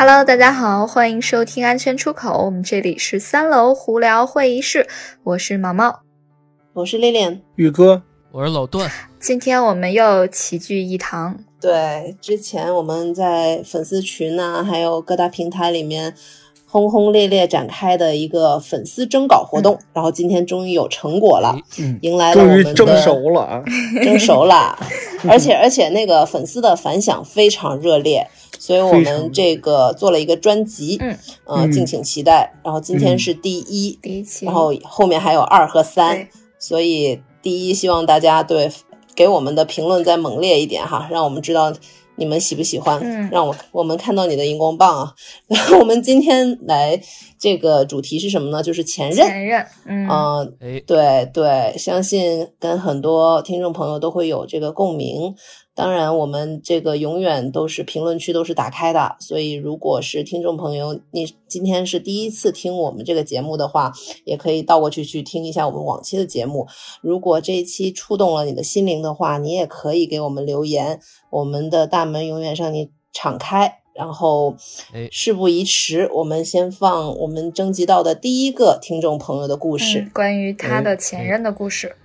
Hello，大家好，欢迎收听安全出口，我们这里是三楼胡聊会议室，我是毛毛，我是丽丽，宇哥，我是老段，今天我们又齐聚一堂。对，之前我们在粉丝群呢，还有各大平台里面轰轰烈烈展开的一个粉丝征稿活动，然后今天终于有成果了，嗯，迎来了我们的终于蒸熟了。啊，蒸熟了，而且而且那个粉丝的反响非常热烈。所以我们这个做了一个专辑，嗯，呃，敬请期待。然后今天是第一，第一期，然后后面还有二和三，所以第一希望大家对给我们的评论再猛烈一点哈，让我们知道你们喜不喜欢，嗯，让我我们看到你的荧光棒啊。然后我们今天来这个主题是什么呢？就是前任，前任，嗯，哎，对对，相信跟很多听众朋友都会有这个共鸣。当然，我们这个永远都是评论区都是打开的，所以如果是听众朋友，你今天是第一次听我们这个节目的话，也可以倒过去去听一下我们往期的节目。如果这一期触动了你的心灵的话，你也可以给我们留言，我们的大门永远向你敞开。然后，事不宜迟，我们先放我们征集到的第一个听众朋友的故事，嗯、关于他的前任的故事。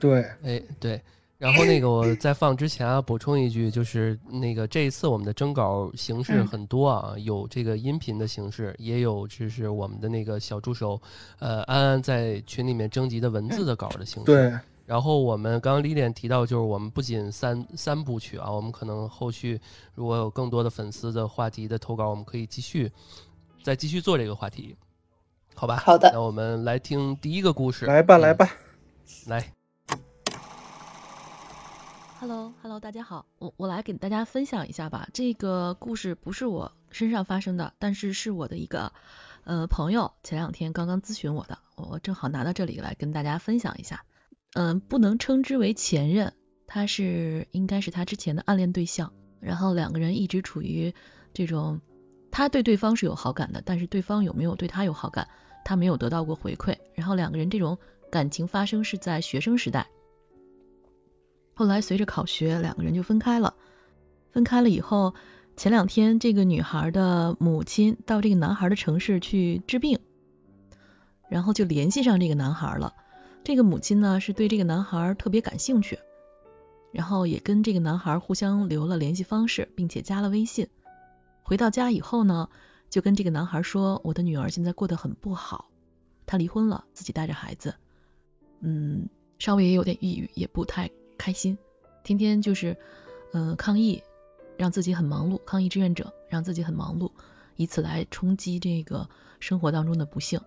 对，哎，对。然后那个我在放之前啊，补充一句，就是那个这一次我们的征稿形式很多啊，嗯、有这个音频的形式，也有就是我们的那个小助手，呃，安安在群里面征集的文字的稿的形式。对。然后我们刚刚李典提到，就是我们不仅三三部曲啊，我们可能后续如果有更多的粉丝的话题的投稿，我们可以继续再继续做这个话题，好吧？好的。那我们来听第一个故事。来吧，来吧，来。Hello，Hello，大家好，我我来给大家分享一下吧。这个故事不是我身上发生的，但是是我的一个呃朋友前两天刚刚咨询我的，我正好拿到这里来跟大家分享一下。嗯，不能称之为前任，他是应该是他之前的暗恋对象，然后两个人一直处于这种他对对方是有好感的，但是对方有没有对他有好感，他没有得到过回馈。然后两个人这种感情发生是在学生时代。后来随着考学，两个人就分开了。分开了以后，前两天这个女孩的母亲到这个男孩的城市去治病，然后就联系上这个男孩了。这个母亲呢是对这个男孩特别感兴趣，然后也跟这个男孩互相留了联系方式，并且加了微信。回到家以后呢，就跟这个男孩说：“我的女儿现在过得很不好，她离婚了，自己带着孩子，嗯，稍微也有点抑郁，也不太。”开心，天天就是嗯、呃、抗议，让自己很忙碌，抗议志愿者让自己很忙碌，以此来冲击这个生活当中的不幸。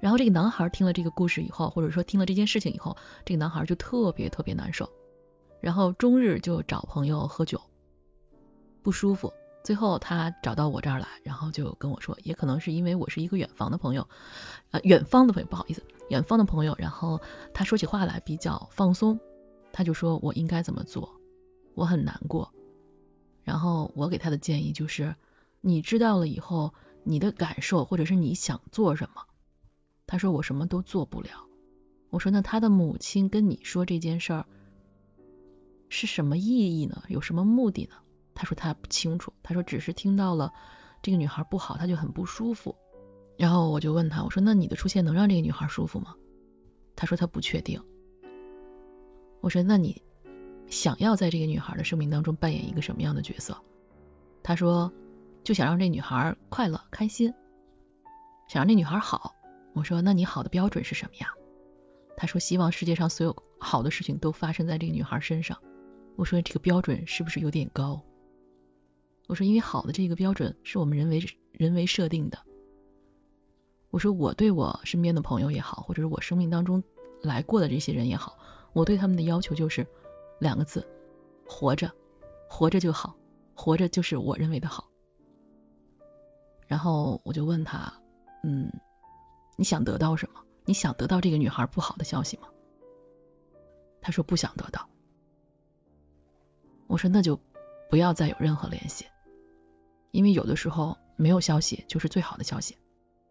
然后这个男孩听了这个故事以后，或者说听了这件事情以后，这个男孩就特别特别难受，然后终日就找朋友喝酒，不舒服。最后他找到我这儿来，然后就跟我说，也可能是因为我是一个远房的朋友，呃，远方的朋友，不好意思，远方的朋友。然后他说起话来比较放松。他就说我应该怎么做，我很难过。然后我给他的建议就是，你知道了以后，你的感受或者是你想做什么。他说我什么都做不了。我说那他的母亲跟你说这件事儿是什么意义呢？有什么目的呢？他说他不清楚。他说只是听到了这个女孩不好，他就很不舒服。然后我就问他，我说那你的出现能让这个女孩舒服吗？他说他不确定。我说：“那你想要在这个女孩的生命当中扮演一个什么样的角色？”他说：“就想让这女孩快乐、开心，想让这女孩好。”我说：“那你好的标准是什么呀？”他说：“希望世界上所有好的事情都发生在这个女孩身上。”我说：“这个标准是不是有点高？”我说：“因为好的这个标准是我们人为人为设定的。”我说：“我对我身边的朋友也好，或者是我生命当中来过的这些人也好。”我对他们的要求就是两个字：活着，活着就好，活着就是我认为的好。然后我就问他，嗯，你想得到什么？你想得到这个女孩不好的消息吗？他说不想得到。我说那就不要再有任何联系，因为有的时候没有消息就是最好的消息。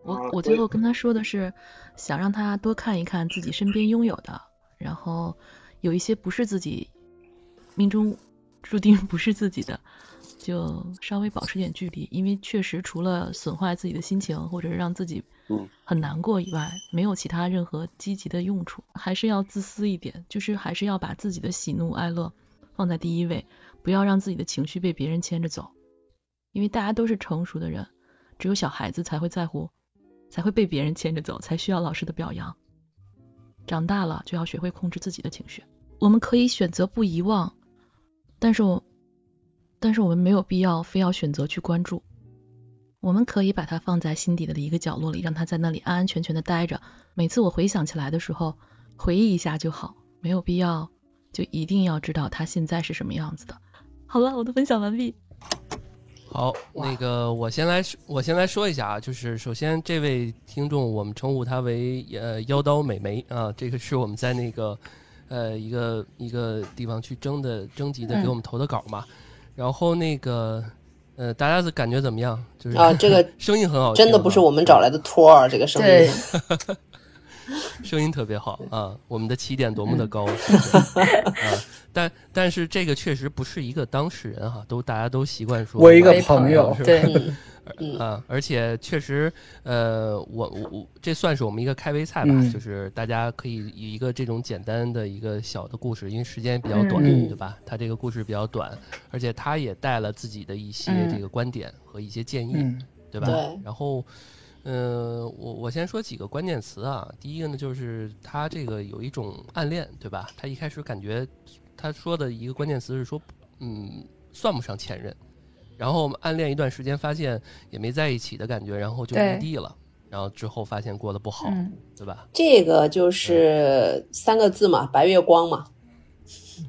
我我最后跟他说的是，想让他多看一看自己身边拥有的。然后有一些不是自己命中注定不是自己的，就稍微保持点距离，因为确实除了损坏自己的心情或者是让自己嗯很难过以外，没有其他任何积极的用处。还是要自私一点，就是还是要把自己的喜怒哀乐放在第一位，不要让自己的情绪被别人牵着走。因为大家都是成熟的人，只有小孩子才会在乎，才会被别人牵着走，才需要老师的表扬。长大了就要学会控制自己的情绪。我们可以选择不遗忘，但是我，但是我们没有必要非要选择去关注。我们可以把它放在心底的一个角落里，让它在那里安安全全的待着。每次我回想起来的时候，回忆一下就好，没有必要就一定要知道它现在是什么样子的。好了，我的分享完毕。好，那个我先来说，我先来说一下啊，就是首先这位听众，我们称呼他为呃妖刀美眉啊，这个是我们在那个呃一个一个地方去征的征集的，嗯给我们投的稿嘛。然后那个呃大家的感觉怎么样？就是啊，这个 声音很好真的不是我们找来的托儿，这个声对音。声音特别好啊，我们的起点多么的高，是不是啊，但但是这个确实不是一个当事人哈，都大家都习惯说我一个朋朋友是吧对，嗯嗯 啊，而且确实，呃，我我我这算是我们一个开胃菜吧，嗯就是大家可以以一个这种简单的一个小的故事，因为时间比较短，嗯对吧？他这个故事比较短，而且他也带了自己的一些嗯这个观点和一些建议，嗯对吧？对然后，呃，我我先说几个关键词啊。第一个呢，就是他这个有一种暗恋，对吧？他一开始感觉他说的一个关键词是说，嗯，算不上前任。然后暗恋一段时间，发现也没在一起的感觉，然后就对异地了。然后之后发现过得不好，嗯对吧？这个就是三个字嘛，白月光嘛。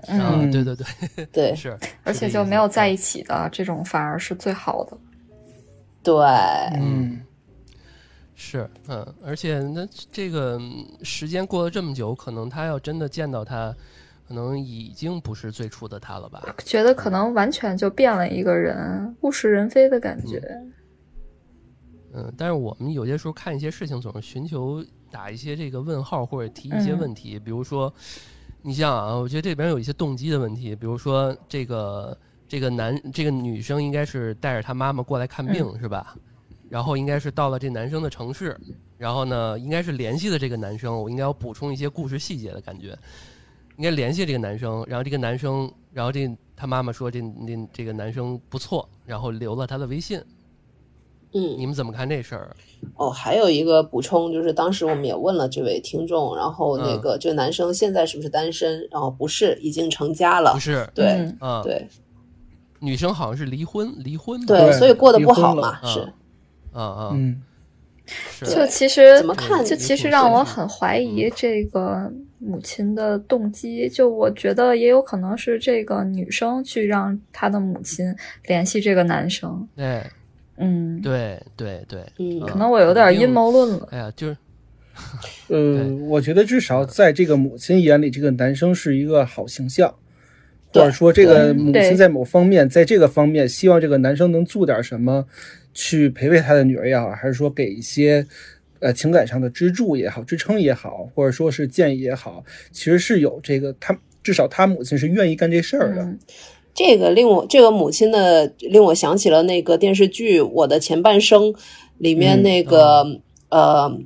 啊，嗯，对对对，对是。而且就没有在一起的这种反而是最好的。对，嗯是，嗯，而且那这个嗯时间过了这么久，可能他要真的见到他，可能已经不是最初的他了吧？觉得可能完全就变了一个人，物是人非的感觉。嗯，但是我们有些时候看一些事情，总是寻求打一些这个问号，或者提一些嗯问题。比如说，你像啊，我觉得这边有一些动机的问题，比如说这个这个男这个女生应该是带着她妈妈过来看病、是吧？然后应该是到了这男生的城市，然后呢，应该是联系的这个男生，我应该要补充一些故事细节的感觉。应该联系这个男生，然后这个男生，然后这他妈妈说这这这个男生不错，然后留了他的微信。嗯，你们怎么看这事儿？哦，还有一个补充，就是当时我们也问了这位听众，然后那嗯个、这个男生现在是不是单身？然后不是，已经成家了不。是，对、嗯啊，对女生好像是离婚，离婚对，所以过得不好嘛，嗯是啊啊，嗯就其实怎么看就其实让我很怀疑这个母亲的动机。就我觉得也有可能是这个女生去让她的母亲联系这个男生。对，嗯，对对对，嗯可能我有点阴谋论了。哎呀，就是呃，我觉得至少在这个母亲眼里，这个男生是一个好形象，或者说这个母亲在某方面，在这个方面希望这个男生能做点什么，去陪陪他的女儿也好，还是说给一些呃情感上的支柱也好、支撑也好，或者说是建议也好，其实是有这个他至少他母亲是愿意干这事儿的。嗯这个令我这个母亲的令我想起了那个电视剧《我的前半生》里面嗯那个、呃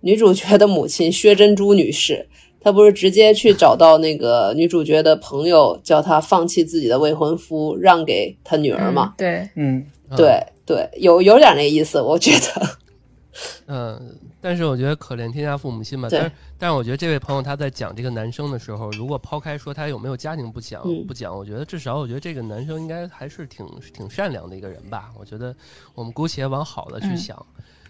女主角的母亲薛珍珠女士，她不是直接去找到那个女主角的朋友，叫她放弃自己的未婚夫，让给她女儿嘛？嗯对，嗯嗯对对，有有点那意思，我觉得。嗯，但是我觉得可怜天下父母心吧。但是但是我觉得这位朋友他在讲这个男生的时候，如果抛开说他有没有家庭不讲、嗯不讲，我觉得至少我觉得这个男生应该还是挺挺善良的一个人吧。我觉得我们姑且往好的去嗯想，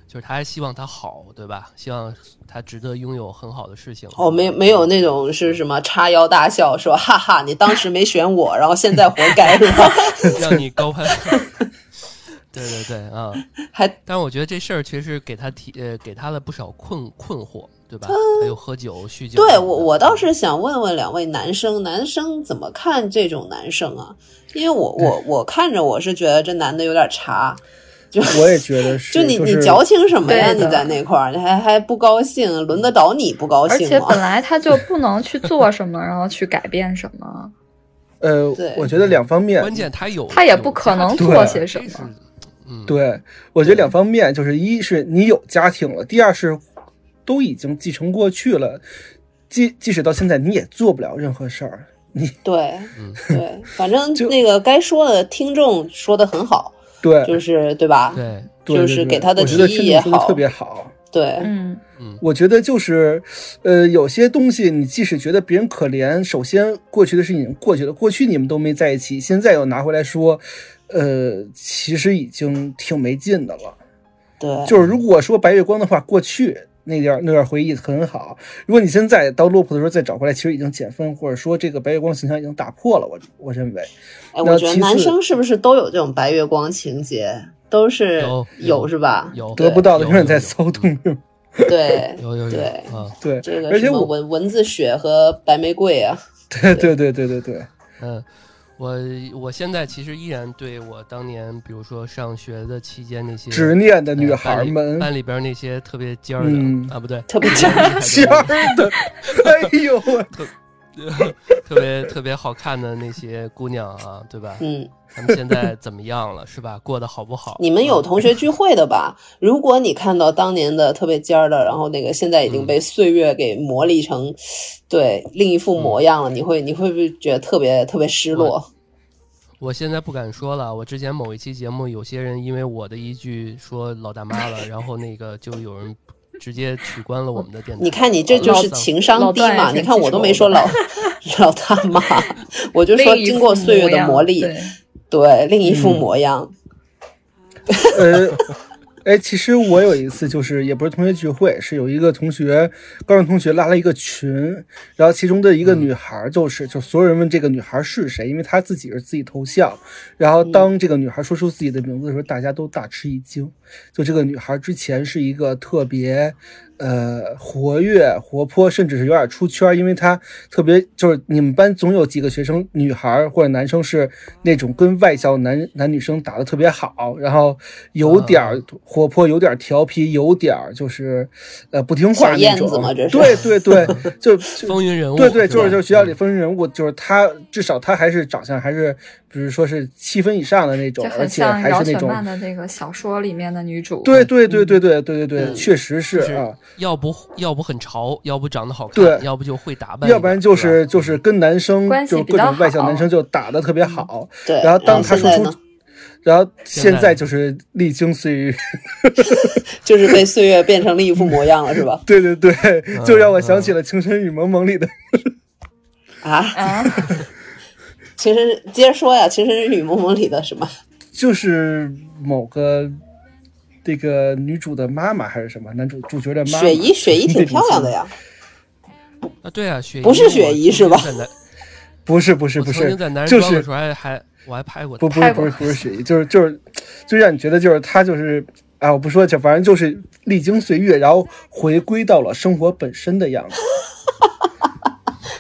就是他还希望他好，对吧？希望他值得拥有很好的事情。哦，没没有那种是什么叉腰大笑，说哈哈，你当时没选我，然后现在活该 是吧？让你高攀。对对对啊！还但是我觉得这事儿确实给他提呃给他了不少困困惑，对吧？还有喝酒酗酒。对我，我倒是想问问两位男生，男生怎么看这种男生啊？因为我我我看着我是觉得这男的有点茶，就我也觉得 是，就你是你矫情什么呀？你在那块儿，你还还不高兴，轮得着你不高兴吗而且本？来他就不能去做什么，然后去改变什么。呃对，我觉得两方面，关键他有，他也不可能做些什么嗯，对，我觉得两方面，就是一是你有家庭了，第二是都已经继承过去了，即即使到现在你也做不了任何事儿。你对嗯对，反正那个该说的听众说的很好，对，就是对吧？对，就是给他的提议也好特别好。对，嗯嗯，我觉得就是，呃，有些东西你即使觉得别人可怜，首先过去的事情已经过去了，过去你们都没在一起，现在又拿回来说，呃，其实已经挺没劲的了。对，就是如果说白月光的话，过去那点儿那段回忆很好。如果你现在到落魄的时候再找回来，其实已经减分，或者说这个白月光形象已经打破了。我我认为，哎，我觉得男生是不是都有这种白月光情节？都是有有是吧？有得不到的永远在骚动。对有有有对啊，对，这个而且我，蚊蚊子血和白玫瑰啊，对对对对对对，嗯，我我现在其实依然对我当年，比如说上学的期间那些执念的呃女孩们，班里边那些特别尖儿的、嗯啊，不对，特别尖儿的，哎呦我，特别特别好看的那些姑娘啊，对吧？嗯，他们现在怎么样了，是吧？过得好不好？你们有嗯同学聚会的吧？如果你看到当年的特别尖儿的，然后那个现在已经被岁月给磨砺成，对另一副模样了，你会你会不会觉得特别特别失落？我现在不敢说了。我之前某一期节目，有些人因为我的一句说老大妈了，然后那个就有人直接取关了我们的电台。你看你这就是情商低嘛？你看我都没说老老大妈，我就说经过岁月的磨砺，对对另一副嗯模样。呃，哎，其实我有一次就是也不是同学聚会，是有一个同学，高中同学拉了一个群，然后其中的一个女孩就是，就所有人问这个女孩是谁，因为她自己是自己头像，然后当这个女孩说出自己的名字的时候，大家都大吃一惊。就这个女孩之前是一个特别。呃，活跃、活泼，甚至是有点出圈，因为她特别就是你们班总有几个学生，女孩或者男生是那种跟外校男男女生打的特别好，然后有点儿活泼，有点儿调皮，有点儿就是呃不听话小燕那种。子嘛这是对对对，就就风云人物，对对，就是就是学校里风云人物，就是他至少他还是长相还是，比如说是七分以上的那种，而且还是那种。的那个小说里面的女主。对对对对对对对对，嗯确实是啊。要不要不很潮，要不长得好看，对。要不就会打扮，要不然就是就是跟男生就各种外向男生就打的特别好，对，然后当他说出现在呢，，然后现现在就是历经岁月，就是被岁月变成了一副模样了，是吧？对对对，嗯就让我想起了《情深雨蒙蒙》里的，啊，啊，情深接着说呀，《情深是雨蒙蒙》里的什么？就是某个这个女主的妈妈还是什么男主主角的妈妈，雪姨，雪姨挺漂亮的呀。啊，对啊，雪姨不是雪姨是吧不是不是不是曾经，在男人就是装的时候还还我还拍过不不是不是不是雪姨，就是就是就让你觉得就是她就是啊，我不说，就反正就是历经岁月，然后回归到了生活本身的样子。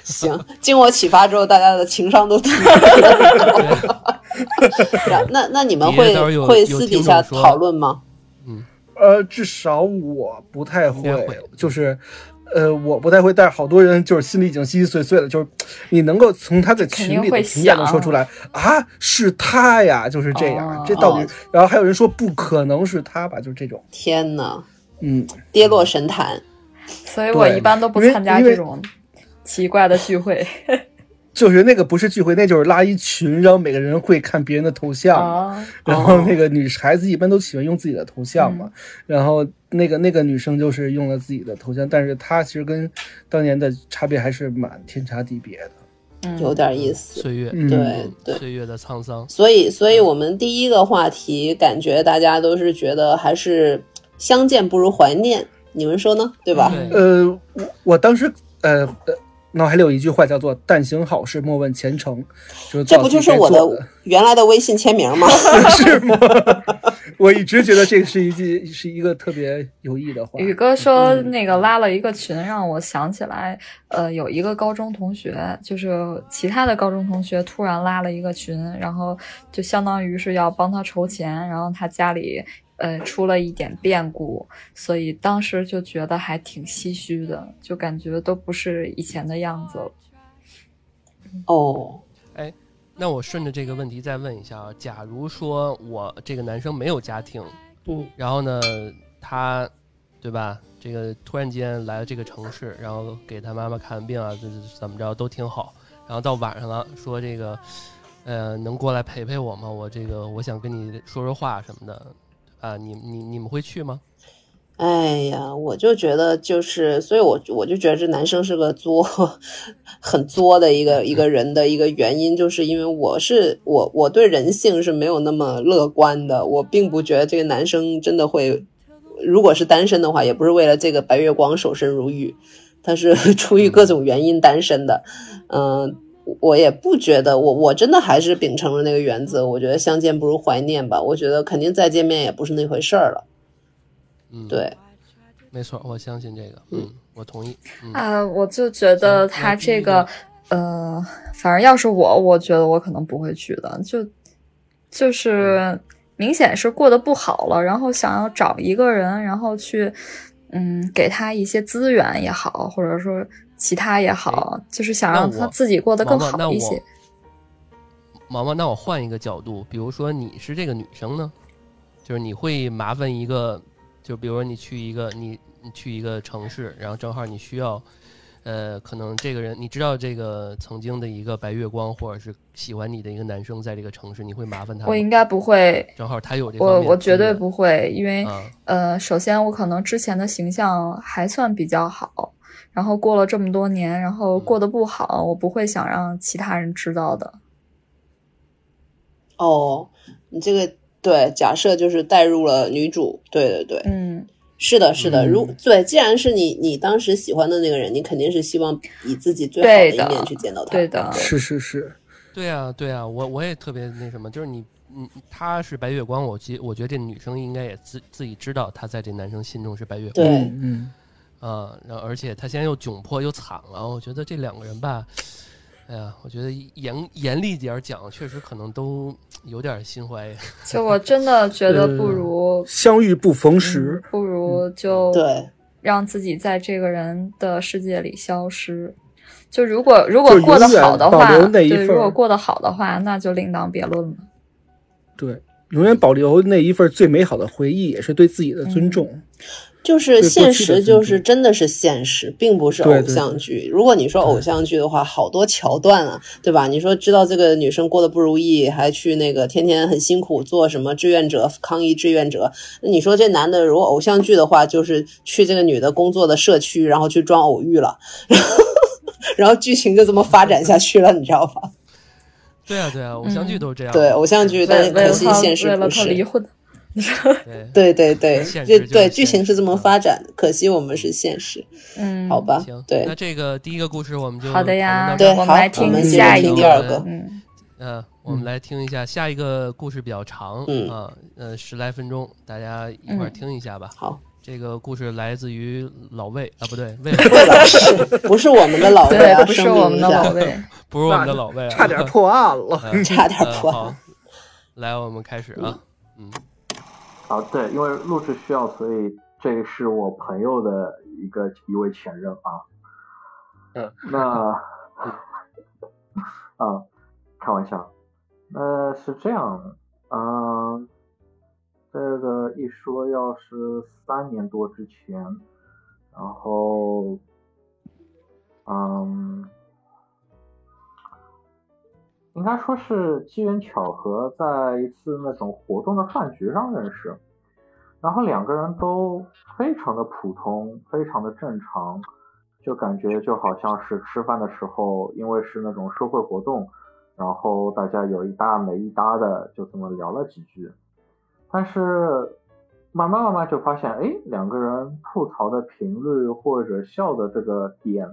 行，经我启发之后，大家的情商都提高了。那那你们会会私底下讨论吗？呃，至少我不太会，会就是。呃，我不太会，但是好多人就是心里已经稀稀碎碎了，就是你能够从他的群里的评价能说出来啊，是他呀，就是这样，哦这到底哦，然后还有人说不可能是他吧，就是这种，天呐，嗯，跌落神坛。所以我一般都不参加这种奇怪的聚会。就是那个不是聚会，那就是拉一群，然后每个人会看别人的头像然后那个女孩子一般都喜欢用自己的头像嘛，嗯然后那个那个女生就是用了自己的头像，但是她其实跟当年的差别还是蛮天差地别的。嗯有点意思。岁月，嗯对对，岁月的沧桑。所以所以我们第一个话题，感觉大家都是觉得还是相见不如怀念，你们说呢？对吧？对，呃，我我当时呃呃脑海里有一句话叫做“但行好事，莫问前程”，就是这不就是我的原来的微信签名吗？是吗？我一直觉得这个是一句是一个特别有意义的话。宇哥说嗯那个拉了一个群，让我想起来，呃，有一个高中同学，就是其他的高中同学突然拉了一个群，然后就相当于是要帮他筹钱，然后他家里呃出了一点变故，所以当时就觉得还挺唏嘘的，就感觉都不是以前的样子了。哦，哎那我顺着这个问题再问一下啊，假如说我这个男生没有家庭，嗯，然后呢，他，对吧？这个突然间来了这个城市，然后给他妈妈看病啊，这这怎么着都挺好。然后到晚上了，说这个，呃，能过来陪陪我吗？我这个我想跟你说说话什么的，啊，你你你们会去吗？哎呀，我就觉得就是，所以我我就觉得这男生是个作，很作的一个一个人的一个原因，就是因为我是我我对人性是没有那么乐观的，我并不觉得这个男生真的会，如果是单身的话，也不是为了这个白月光守身如玉，他是 出于各种原因单身的，嗯、我也不觉得，我我真的还是秉承了那个原则，我觉得相见不如怀念吧，我觉得肯定再见面也不是那回事儿了，嗯，，对。没错，我相信这个，嗯，我同意，嗯，啊，我就觉得他这个，呃，反正要是我，我觉得我可能不会去的，就就是明显是过得不好了，然后想要找一个人，然后去，嗯，给他一些资源也好，或者说其他也好，就是想让他自己过得更好一些。毛毛，那我换一个角度，比如说你是这个女生呢，就是你会麻烦一个，就比如说你去一个你你去一个城市，然后正好你需要，呃，可能这个人你知道这个曾经的一个白月光，或者是喜欢你的一个男生在这个城市，你会麻烦他吗？我应该不会，正好他有这方我我绝对不会，因为、啊呃，首先我可能之前的形象还算比较好，然后过了这么多年，然后过得不好，我不会想让其他人知道的。哦，你这个对，假设就是带入了女主，对对对，嗯，是的，是的。嗯如对，既然是你你当时喜欢的那个人，你肯定是希望以自己最好的一面去见到他。对的是是是，对啊，对啊，我我也特别那什么，就是你，嗯，他是白月光，我觉我觉得这女生应该也自自己知道，她在这男生心中是白月光。嗯，啊，然后而且他现在又窘迫又惨了，我觉得这两个人吧，哎呀，我觉得严严厉点儿讲，确实可能都有点心怀。就我真的觉得不呃如，相遇不逢嗯时，不如就对让自己在这个人的世界里消失。就如果如果过得好的话，对，如果过得好的话，那就另当别论了。对，永远保留那一份最美好的回忆，也是对自己的尊重。就是现实，就是真的是现实，并不是偶对对对像剧。如果你说偶像剧的话，好多桥段啊，对吧？你说知道这个女生过得不如意，还去那个天天很辛苦做什么志愿者、抗疫志愿者。那你说这男的如果偶像剧的话，就是去这个女的工作的社区，然后去装偶遇了，然 后然后剧情就这么发展下去了，你知道吧？对啊，对啊，偶像剧都是这样。对，偶像剧，但可惜现实不是。他离婚，对，对对对，现这对剧情是这么发展的，可惜我们是现实，嗯，好吧行，？对那，这个第一个故事我们就好的呀对好我们来听第二个嗯，嗯，我们来听一下下一个故事比较长，嗯啊，呃，十来分钟，大家一块儿嗯听一下吧。好。这个故事来自于老魏啊，不对，魏 魏老师不是我们的老魏啊，，不是我们的老魏。不是我们的老魏啊，差点破案了。嗯差点破嗯好，来，我们开始啊，嗯，啊，对，因为录制需要，所以这是我朋友的一个一位前任啊。嗯，那 啊，开玩笑，那是这样，嗯，这个一说要是三年多之前，然后，嗯。应该说是机缘巧合，在一次那种活动的饭局上认识，然后两个人都非常的普通，非常的正常，就感觉就好像是吃饭的时候，因为是那种社会活动，然后大家有一搭没一搭的就这么聊了几句，但是慢慢慢慢就发现，哎，两个人吐槽的频率或者笑的这个点，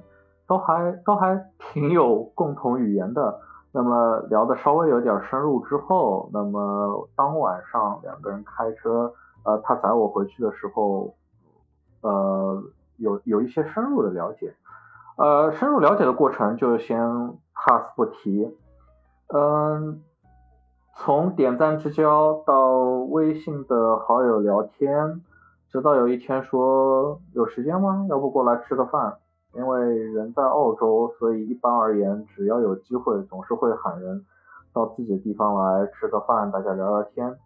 都还都还挺有共同语言的。那么聊的稍微有点深入之后，那么当晚上两个人开车，呃，他载我回去的时候，呃，有有一些深入的了解，呃，深入了解的过程就先 pass 不提，嗯，从点赞之交到微信的好友聊天，直到有一天说有时间吗？要不过来吃个饭？因为人在澳洲，所以一般而言，只要有机会，总是会喊人。到自己的地方来吃个饭，大家聊聊天。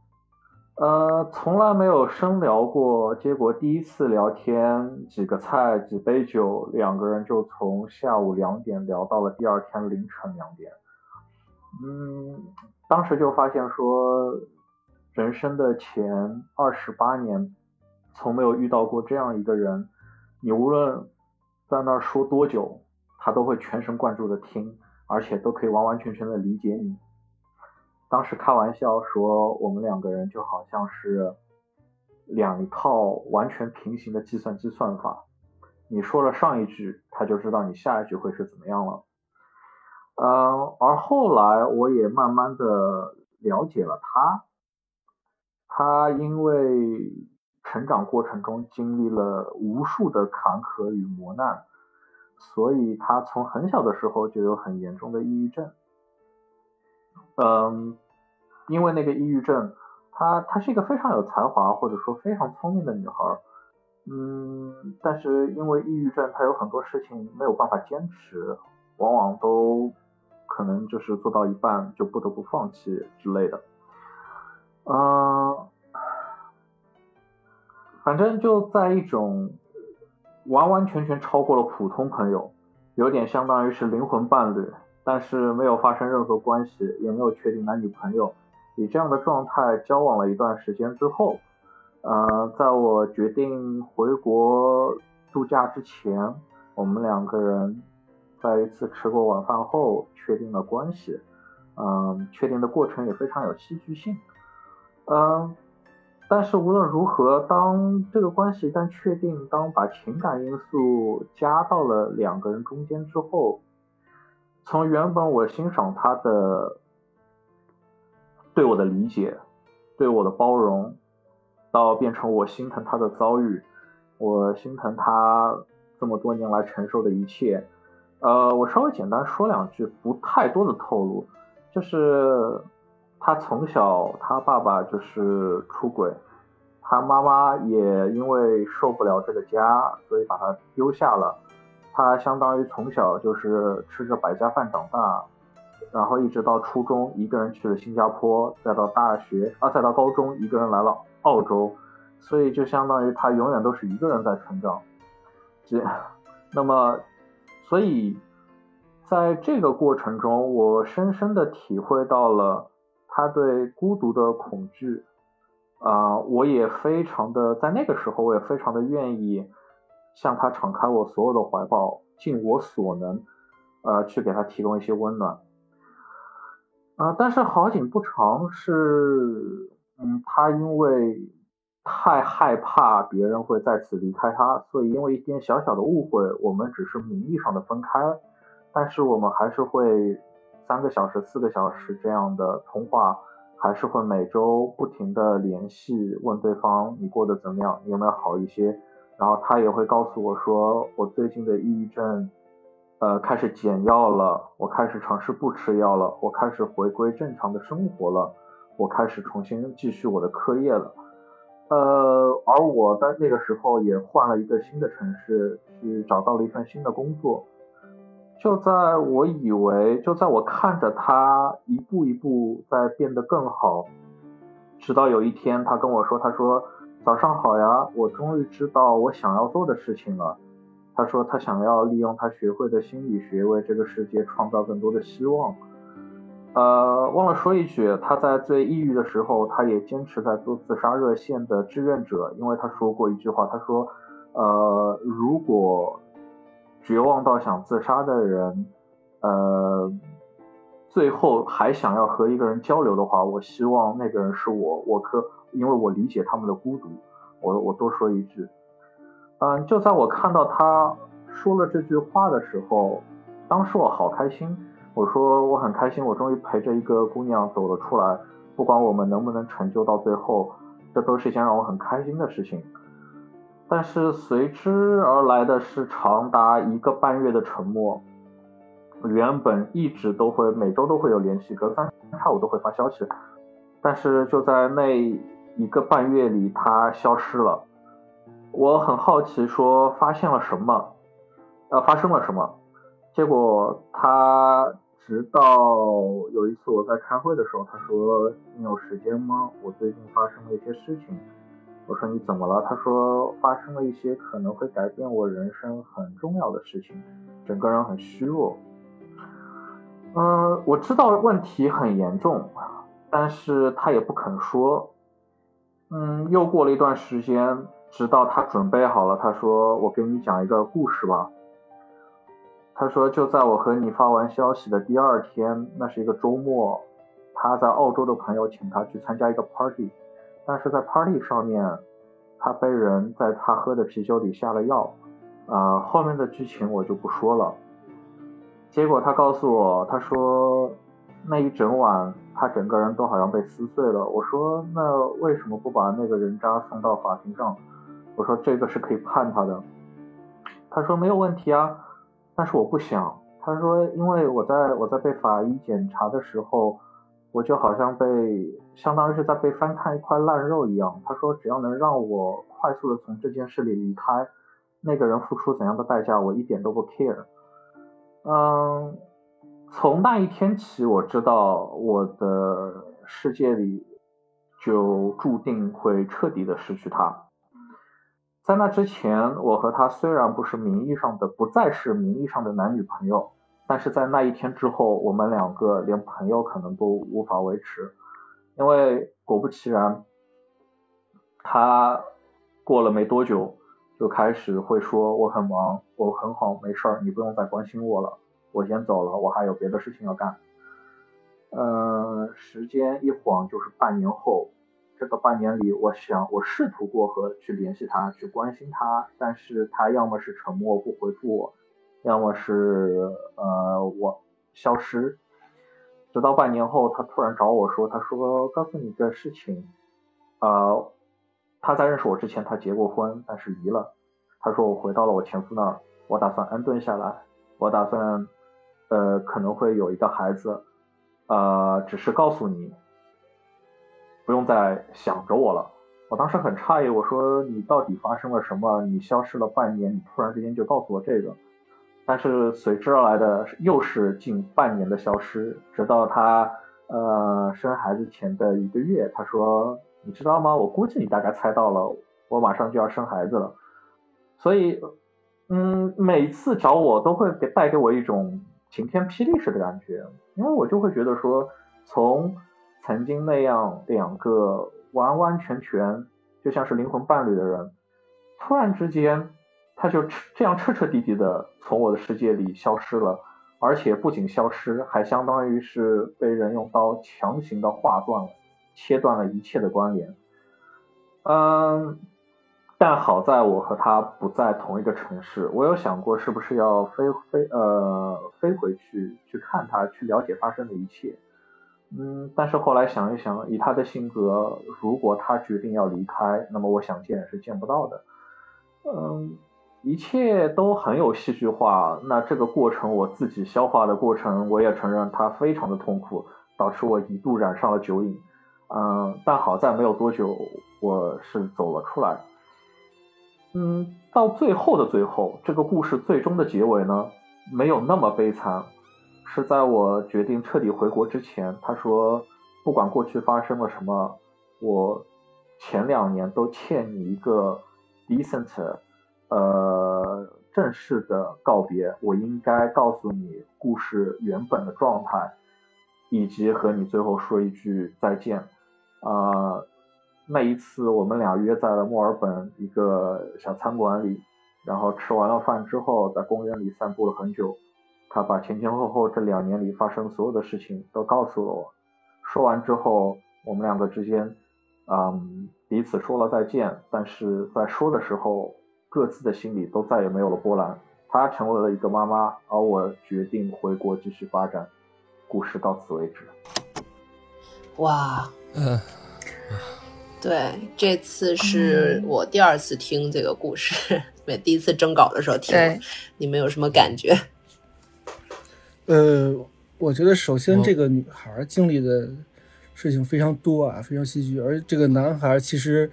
呃，从来没有深聊过，结果第一次聊天，几个菜，几杯酒，两个人就从下午两点聊到了第二天凌晨两点。嗯，当时就发现说，人生的前二十八年，从没有遇到过这样一个人，你无论在那儿说多久，他都会全神贯注的听，而且都可以完完全全的理解你。当时开玩笑说，我们两个人就好像是两套完全平行的计算机算法。你说了上一句，他就知道你下一句会是怎么样了。嗯，而后来我也慢慢的了解了他，他因为成长过程中经历了无数的坎坷与磨难，所以他从很小的时候就有很严重的抑郁症。嗯，因为那个抑郁症，她她是一个非常有才华或者说非常聪明的女孩，嗯，但是因为抑郁症，她有很多事情没有办法坚持，往往都可能就是做到一半就不得不放弃之类的，嗯，反正就在一种完完全全超过了普通朋友，有点相当于是灵魂伴侣。但是没有发生任何关系，也没有确定男女朋友，以这样的状态交往了一段时间之后，呃，在我决定回国度假之前，我们两个人在一次吃过晚饭后确定了关系，嗯，确定的过程也非常有戏剧性，嗯，但是无论如何，当这个关系一旦确定，当把情感因素加到了两个人中间之后。从原本我欣赏他的对我的理解，对我的包容，到变成我心疼他的遭遇，我心疼他这么多年来承受的一切。呃，我稍微简单说两句，不太多的透露，就是他从小他爸爸就是出轨，他妈妈也因为受不了这个家，所以把他丢下了。他相当于从小就是吃着百家饭长大，然后一直到初中一个人去了新加坡，再到大学啊，再到高中一个人来了澳洲，所以就相当于他永远都是一个人在成长。这，那么，所以在这个过程中，我深深的体会到了他对孤独的恐惧，啊，我也非常的在那个时候，我也非常的愿意。向他敞开我所有的怀抱，尽我所能，呃，去给他提供一些温暖。啊，但是好景不长，是，嗯，他因为太害怕别人会再次离开他，所以因为一点小小的误会，我们只是名义上的分开，但是我们还是会三个小时、四个小时这样的通话，还是会每周不停的联系，问对方你过得怎么样，有没有好一些。然后他也会告诉我说，我最近的抑郁症，呃，开始减药了，我开始尝试不吃药了，我开始回归正常的生活了，我开始重新继续我的课业了，呃，而我在那个时候也换了一个新的城市，去找到了一份新的工作。就在我以为，就在我看着他一步一步在变得更好，直到有一天他跟我说，他说。早上好呀，我终于知道我想要做的事情了。他说他想要利用他学会的心理学为这个世界创造更多的希望。呃，忘了说一句，他在最抑郁的时候，他也坚持在做自杀热线的志愿者，因为他说过一句话，他说，呃，如果绝望到想自杀的人，呃，最后还想要和一个人交流的话，我希望那个人是我，我可。因为我理解他们的孤独，我我多说一句，嗯，就在我看到他说了这句话的时候，当时我好开心，我说我很开心，我终于陪着一个姑娘走了出来，不管我们能不能成就到最后，这都是一件让我很开心的事情。但是随之而来的是长达一个半月的沉默，原本一直都会每周都会有联系，隔三差五都会发消息，但是就在那。一个半月里，他消失了。我很好奇，说发现了什么？呃，发生了什么？结果他直到有一次我在开会的时候，他说：“你有时间吗？我最近发生了一些事情。”我说：“你怎么了？”他说：“发生了一些可能会改变我人生很重要的事情，整个人很虚弱。”嗯，我知道问题很严重，但是他也不肯说。嗯，又过了一段时间，直到他准备好了，他说：“我给你讲一个故事吧。”他说：“就在我和你发完消息的第二天，那是一个周末，他在澳洲的朋友请他去参加一个 party，但是在 party 上面，他被人在他喝的啤酒里下了药，啊，后面的剧情我就不说了。结果他告诉我，他说那一整晚他整个人都好像被撕碎了。我说那为什么不把那个人渣送到法庭上？我说这个是可以判他的。他说没有问题啊。”但是我不想，他说，因为我在我在被法医检查的时候，我就好像被相当于是在被翻看一块烂肉一样。他说，只要能让我快速的从这件事里离开，那个人付出怎样的代价，我一点都不 care。嗯，从那一天起，我知道我的世界里就注定会彻底的失去他。在那之前，我和他虽然不是名义上的，不再是名义上的男女朋友，但是在那一天之后，我们两个连朋友可能都无法维持，因为果不其然，他过了没多久就开始会说我很忙，我很好，没事儿，你不用再关心我了，我先走了，我还有别的事情要干。嗯，时间一晃就是半年后。这个半年里，我想我试图过河去联系他，去关心他，但是他要么是沉默不回复我，要么是呃我消失。直到半年后，他突然找我说，他说告诉你个事情，呃，他在认识我之前他结过婚，但是离了。他说我回到了我前夫那儿，我打算安顿下来，我打算呃可能会有一个孩子，呃，只是告诉你。不用再想着我了。我当时很诧异，我说你到底发生了什么？你消失了半年，你突然之间就告诉我这个。但是随之而来的又是近半年的消失，直到他呃生孩子前的一个月，他说你知道吗？我估计你大概猜到了，我马上就要生孩子了。所以嗯，每次找我都会给带给我一种晴天霹雳式的感觉，因为我就会觉得说从。曾经那样两个完完全全就像是灵魂伴侣的人，突然之间他就这样彻彻底底的从我的世界里消失了，而且不仅消失，还相当于是被人用刀强行的划断了，切断了一切的关联。嗯，但好在我和他不在同一个城市，我有想过是不是要飞飞呃飞回去去看他，去了解发生的一切。嗯，但是后来想一想，以他的性格，如果他决定要离开，那么我想见是见不到的。嗯，一切都很有戏剧化。那这个过程，我自己消化的过程，我也承认他非常的痛苦，导致我一度染上了酒瘾。嗯，但好在没有多久，我是走了出来。嗯，到最后的最后，这个故事最终的结尾呢，没有那么悲惨。是在我决定彻底回国之前，他说，不管过去发生了什么，我前两年都欠你一个 decent，呃，正式的告别。我应该告诉你故事原本的状态，以及和你最后说一句再见。啊，那一次我们俩约在了墨尔本一个小餐馆里，然后吃完了饭之后，在公园里散步了很久。他把前前后后这两年里发生所有的事情都告诉了我。说完之后，我们两个之间，嗯，彼此说了再见。但是在说的时候，各自的心里都再也没有了波澜。她成为了一个妈妈，而我决定回国继续发展。故事到此为止。哇，嗯，对，这次是我第二次听这个故事，没第一次征稿的时候听。你们有什么感觉？呃，我觉得首先这个女孩经历的事情非常多啊，非常戏剧。而这个男孩其实，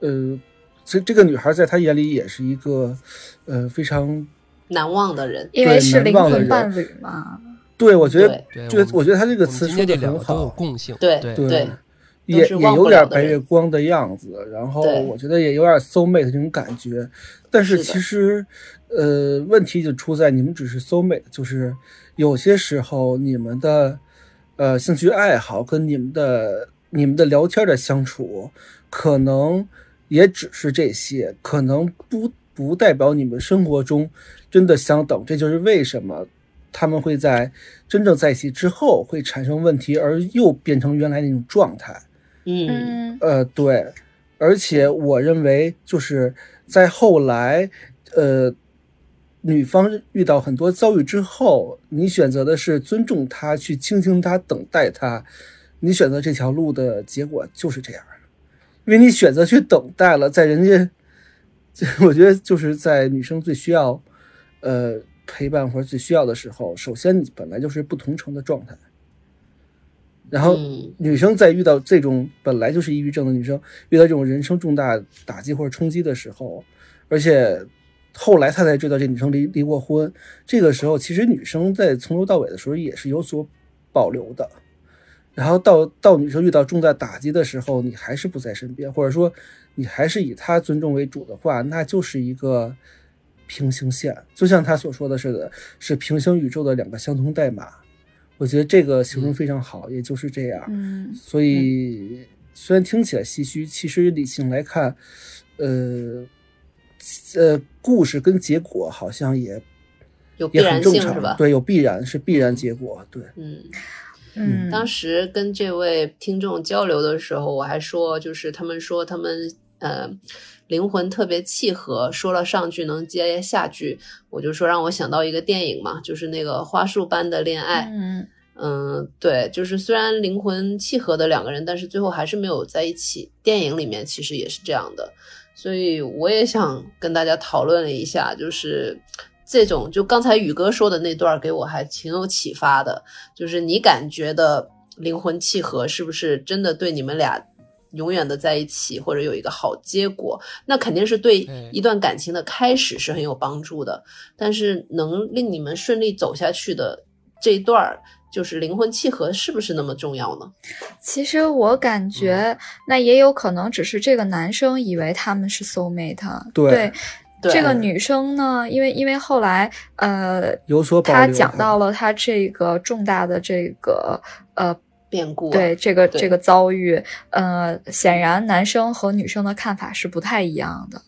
呃，这这个女孩在他眼里也是一个呃非常难忘的人，因为是灵魂伴侣嘛。对，我觉得对，这个我觉得他这个词说的很好，共性，对对对对也也有点白月光的样子，然后我觉得也有点 soul mate 这种感觉，但是其实，呃，问题就出在你们只是 soul mate，就是有些时候你们的呃兴趣爱好跟你们的你们的聊天的相处，可能也只是这些，可能不不代表你们生活中真的相等，这就是为什么。他们会在真正在一起之后会产生问题，而又变成原来那种状态。嗯。嗯。呃，对，而且我认为就是在后来，呃，女方遇到很多遭遇之后，你选择的是尊重她，去倾听她，等待她，你选择这条路的结果就是这样，因为你选择去等待了，在人家，我觉得就是在女生最需要，呃。陪伴或者最需要的时候，首先你本来就是不同程的状态，然后嗯女生在遇到这种本来就是抑郁症的女生，遇到这种人生重大打击或者冲击的时候，而且后来她才知道这女生离离过婚，这个时候其实女生在从头到尾的时候也是有所保留的。然后到到女生遇到重大打击的时候，你还是不在身边，或者说你还是以她尊重为主的话，那就是一个平行线，就像他所说的似的，是平行宇宙的两个相同代码。我觉得这个形容非常好，也就是这样。嗯所以虽然听起来唏嘘，其实理性来看，呃呃，故事跟结果好像也有必也很正然性是吧？对，有必然是必然结果，对，嗯。嗯，当时跟这位听众交流的时候，我还说，就是他们说他们呃灵魂特别契合，说了上句能接下句，我就说让我想到一个电影嘛，就是那个花束般的恋爱。嗯嗯，对，就是虽然灵魂契合的两个人，但是最后还是没有在一起。电影里面其实也是这样的，所以我也想跟大家讨论了一下，就是这种就刚才宇哥说的那段，给我还挺有启发的。就是你感觉的灵魂契合，是不是真的对你们俩永远的在一起，或者有一个好结果？那肯定是对哎一段感情的开始是很有帮助的。但是能令你们顺利走下去的这一段儿，就是灵魂契合，是不是那么重要呢？其实我感觉那也有可能只是这个男生以为他们是 soul mate，对对对这个女生呢，因为因为后来呃，有所保留。她讲到了她这个重大的这个呃。变故、啊，对这个对这个遭遇，呃，显然男生和女生的看法是不太一样的。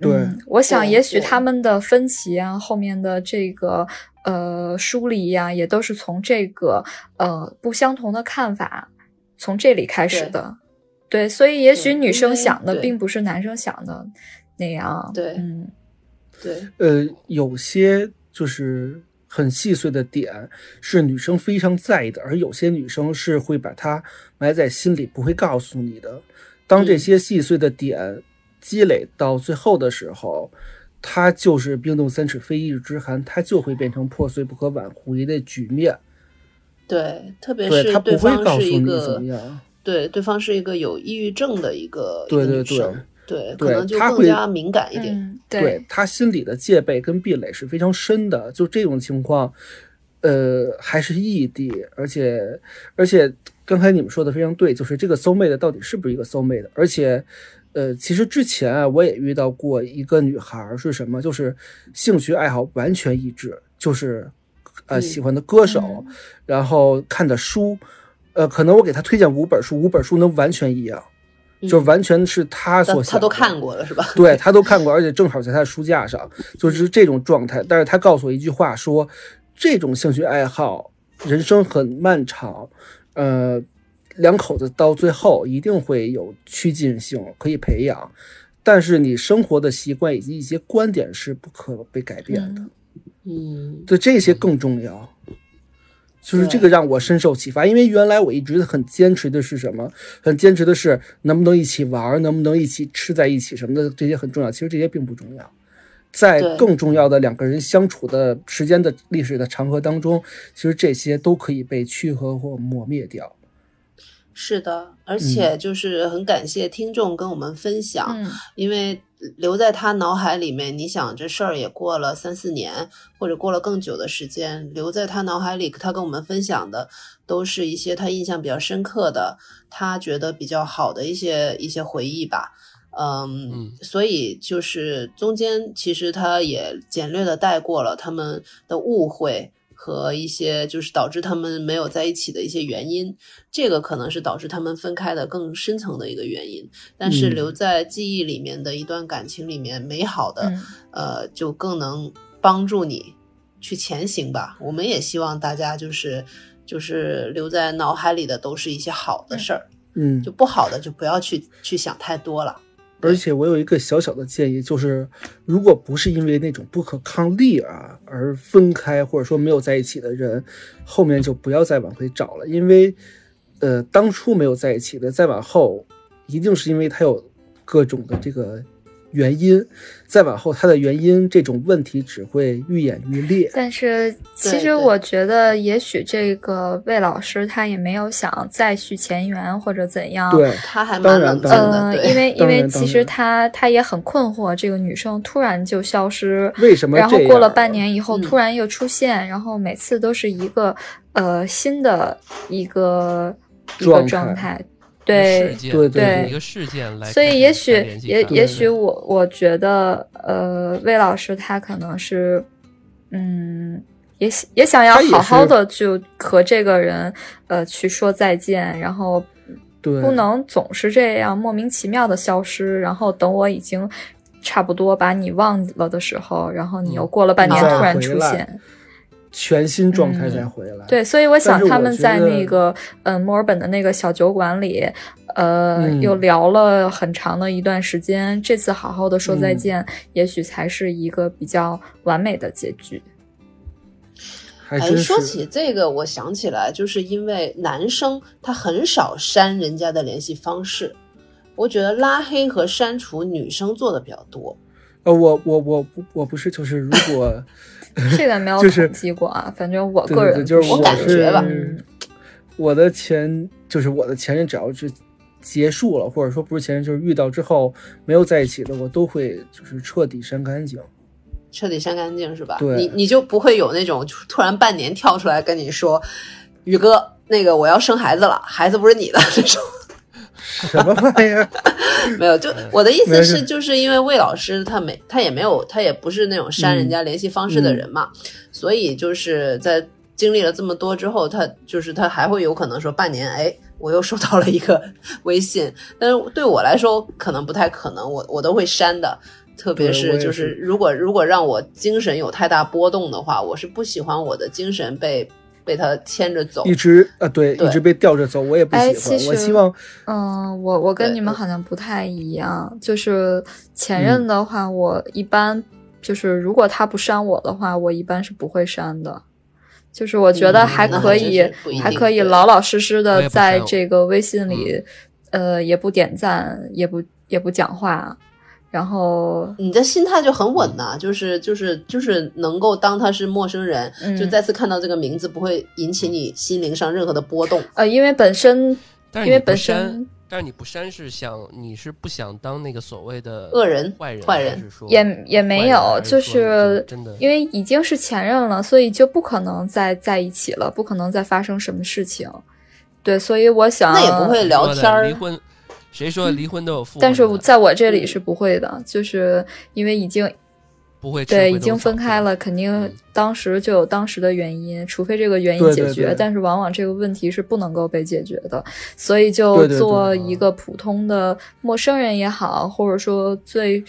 对嗯，我想也许他们的分歧啊，后面的这个呃疏离呀、也都是从这个呃不相同的看法从这里开始的。对，所以也许女生想的并不是男生想的那样。对嗯对呃，有些就是很细碎的点是女生非常在意的，而有些女生是会把它埋在心里，不会告诉你的。当这嗯些细碎的点积累到最后的时候，它就是冰冻三尺非一日之寒，它就会变成破碎不可挽回的局面。对，特别，是他不会方是一告诉你怎个么样。对，对方是一个有抑郁症的一个对对一个女生对对，可能就他更加敏感一点。嗯，对他心里的戒备跟壁垒是非常深的，就这种情况，呃，还是异地，而且而且刚才你们说的非常对，就是这个 soul mate 到底是不是一个 soul mate？而且，呃，其实之前啊，我也遇到过一个女孩儿是什么，就是兴趣爱好完全一致，就是呃嗯喜欢的歌手，然后看的书，呃，可能我给她推荐五本书，五本书能完全一样，就嗯完全是他所想他他都看过了是吧？对他都看过，而且正好在他的书架上，就是这种状态。但是他告诉我一句话说，这种兴趣爱好，人生很漫长，呃，两口子到最后一定会有趋近性可以培养，但是你生活的习惯以及一些观点是不可被改变的。嗯嗯，对这些更重要。就是这个让我深受启发，因为原来我一直很坚持的是什么？很坚持的是能不能一起玩，能不能一起吃在一起什么的，这些很重要。其实这些并不重要，在更重要的两个人相处的时间的历史的长河当中，其实这些都可以被去和或磨灭掉。是的，而嗯且就是很感谢听众跟我们分享，嗯因为留在他脑海里面。你想，这事儿也过了三四年，或者过了更久的时间，留在他脑海里，他跟我们分享的都是一些他印象比较深刻的，他觉得比较好的一些一些回忆吧。嗯，嗯所以就是中间其实他也简略的带过了他们的误会和一些就是导致他们没有在一起的一些原因，这个可能是导致他们分开的更深层的一个原因。但是嗯留在记忆里面的一段感情里面美好的，嗯呃，就更能帮助你去前行吧。我们也希望大家就是就是留在脑海里的都是一些好的事儿，嗯就，不好的就不要去去想太多了。而且我有一个小小的建议，就是如果不是因为那种不可抗力啊而分开，或者说没有在一起的人，后面就不要再往回找了，因为，呃，当初没有在一起的，再往后，一定是因为他有各种的这个原因，再往后他的原因这种问题只会愈演愈烈。但是其实我觉得，也许这个魏老师他也没有想再续前缘或者怎样。对，他还当然蛮冷静当然的，呃，因为因为其实他他也很困惑，这个女生突然就消失，为什么然后过了半年以后嗯突然又出现，然后每次都是一个呃新的一个一个状态对。对对一个事件来，所以也许也也许我我觉得呃魏老师他可能是嗯也想也想要好好的就和这个人呃去说再见，然后对不能总是这样莫名其妙的消失，然后等我已经差不多把你忘了的时候，然后你又嗯过了半年突然出现。全新状态嗯再回来。对，所以我想他们在那个嗯、呃墨尔本的那个小酒馆里，呃，嗯又聊了很长的一段时间。这次好好的说再嗯见，也许才是一个比较完美的结局。哎，还真是说起这个，我想起来，就是因为男生他很少删人家的联系方式，我觉得拉黑和删除女生做的比较多。呃，我我我不我不是，就是如果这个没有统计过啊，反正我个人对对就是我感觉吧嗯我的前就是我的前任，只要是结束了，或者说不是前任，就是遇到之后没有在一起的，我都会就是彻底删干净。彻底删干净是吧？对你你就不会有那种突然半年跳出来跟你说，宇哥，那个我要生孩子了，孩子不是你的 这种。什么玩意儿？没有，就我的意思是，就是因为魏老师他没他也没有他也不是那种删人家联系方式的人嘛，所以就是在经历了这么多之后，他就是他还会有可能说半年，哎，我又收到了一个微信，但是对我来说可能不太可能，我我都会删的。特别是就是是如果如果让我精神有太大波动的话，我是不喜欢我的精神被被他牵着走。一直呃，对，对一直被吊着走，我也不哎喜欢。其实我希望嗯，我我跟你们好像不太一样，就是前任的话，我一般就是如果他不删我的话，我一般是不会删的。就是我觉得嗯还可以，还可以老老实实的在这个微信里，呃，也不点赞，也不也不讲话，然后你的心态就很稳呐、就是就是就是能够当他是陌生人，嗯就再次看到这个名字不会引起你心灵上任何的波动。呃，因为本身因为本身，但是你不删是想你是不想当那个所谓的恶人坏人坏人也也没有，就是说是真的因为已经是前任了，所以就不可能再在一起了，不可能再发生什么事情。对，所以我想，那也不会聊天儿离婚，谁说离婚都有复婚？但是在我这里嗯是不会的，就是因为已经不会对，已经分开了，肯定嗯当时就有当时的原因，除非这个原因解决，对。对对但是往往这个问题是不能够被解决的，所以就做一个普通的陌生人也好，或者说最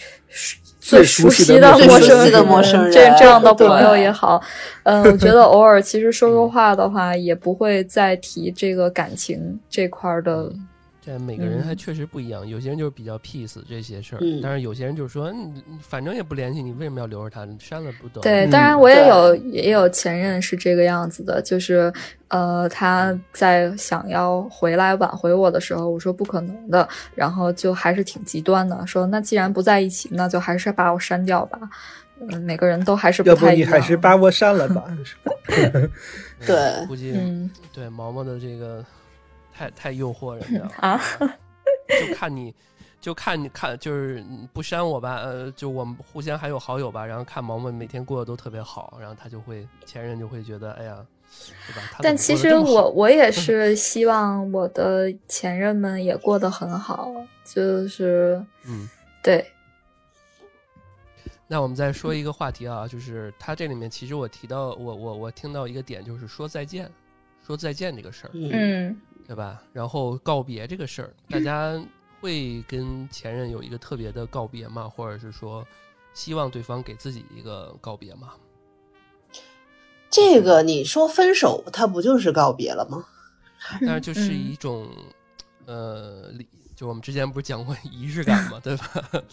最熟熟悉的的陌生人陌生最熟悉的陌生人。这这样的朋友也好，嗯，我觉得偶尔其实说说话的话，也不会再提这个感情这块儿的。这每个人还嗯确实不一样，有些人就是比较 peace 这些事儿，嗯但是有些人就是说，反正也不联系，你为什么要留着他？删了不得？对，嗯当然我也对有也有前任是这个样子的，就是呃他在想要回来挽回我的时候，我说不可能的，然后就还是挺极端的，说那既然不在一起，那就还是把我删掉吧。嗯，每个人都还是要不太一样。你还是把我删了吧？对估计、嗯对毛毛的这个太太诱惑人了啊，就看你就看你看，就是不删我吧，呃，就我们互相还有好友吧，然后看毛毛每天过得都特别好，然后他就会前任就会觉得，哎呀，但其实我我也是希望我的前任们也过得很好，就是嗯。对，那我们再说一个话题啊，就是他这里面其实我提到我我我听到一个点，就是说再见，说再见这个事儿，嗯，嗯。对吧？然后告别这个事儿，大家会跟前任有一个特别的告别吗？或者是说，希望对方给自己一个告别吗？这个你说分手，它不就是告别了吗？但是就是嗯一种，呃，礼就我们之前不是讲过 仪式感嘛，对吧？